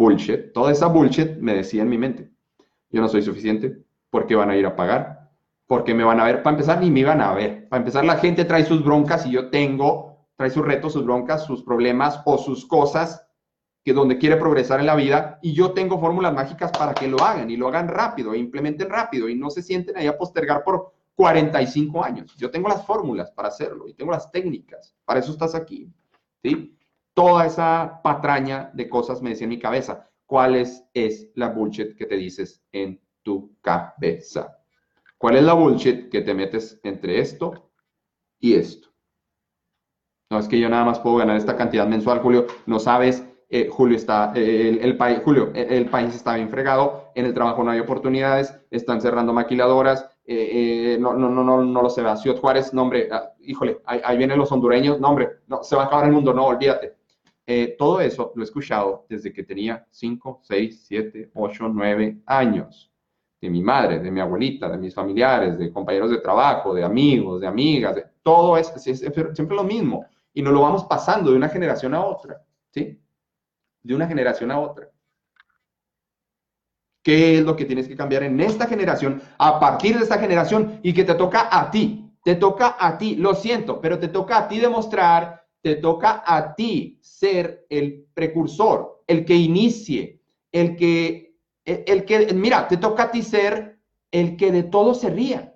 bullshit, toda esa bullshit me decía en mi mente, yo no soy suficiente, ¿por qué van a ir a pagar? Porque me van a ver, para empezar, ni me iban a ver. Para empezar, la gente trae sus broncas y yo tengo, trae sus retos, sus broncas, sus problemas o sus cosas que donde quiere progresar en la vida y yo tengo fórmulas mágicas para que lo hagan y lo hagan rápido, e implementen rápido y no se sienten ahí a postergar por 45 años. Yo tengo las fórmulas para hacerlo y tengo las técnicas. Para eso estás aquí. ¿sí? Toda esa patraña de cosas me decía en mi cabeza. ¿Cuál es, la bullshit que te dices en tu cabeza? ¿Cuál es la bullshit que te metes entre esto y esto? No es que yo nada más puedo ganar esta cantidad mensual, Julio. No sabes eh, Julio está, eh, el, país, Julio, eh, el, país está bien fregado, en el trabajo no hay oportunidades, están cerrando maquiladoras, no, no, no, no, no lo sé, Ciudad Juárez, nombre, ah, híjole, ahí, vienen los hondureños, nombre, no, se va a acabar el mundo, no, olvídate. Todo eso lo he escuchado desde que tenía 5, 6, 7, 8, 9 años. De mi madre, de mi abuelita, de mis familiares, de compañeros de trabajo, de amigos, de amigas, de, todo es, es siempre lo mismo. Y nos lo vamos pasando de una generación a otra, ¿sí? de una generación a otra. ¿Qué es lo que tienes que cambiar en esta generación, a partir de esta generación y que te toca a ti? Te toca a ti, lo siento, pero te toca a ti demostrar, te toca a ti ser el precursor, el que inicie, el que, el que, mira, te toca a ti ser el que de todo se ría.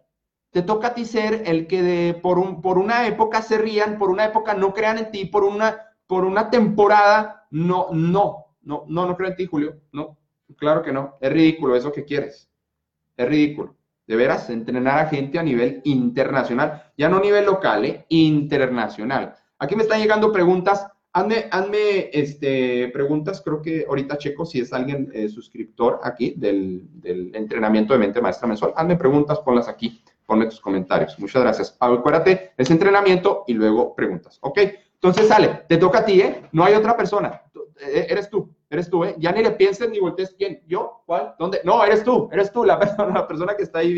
Te toca a ti ser el que de, por, un, por una época se rían, por una época no crean en ti, por una, por una temporada no, no, no, no, no creo en ti, Julio. No, claro que no. Es ridículo eso que quieres. Es ridículo. De veras, entrenar a gente a nivel internacional, ya no a nivel local, ¿eh? internacional. Aquí me están llegando preguntas. Hazme, hazme este, preguntas, creo que ahorita checo si es alguien eh, suscriptor aquí del, del, entrenamiento de mente maestra mensual. Hazme preguntas, ponlas aquí, ponme tus comentarios. Muchas gracias. Acuérdate, es entrenamiento y luego preguntas. ¿Ok? Entonces sale, te toca a ti, ¿eh? No hay otra persona. Eh, eres tú, eres tú, ¿eh? Ya ni le pienses ni voltees quién. ¿Yo? ¿Cuál? ¿Dónde? No, eres tú, eres tú, la persona, la persona que está ahí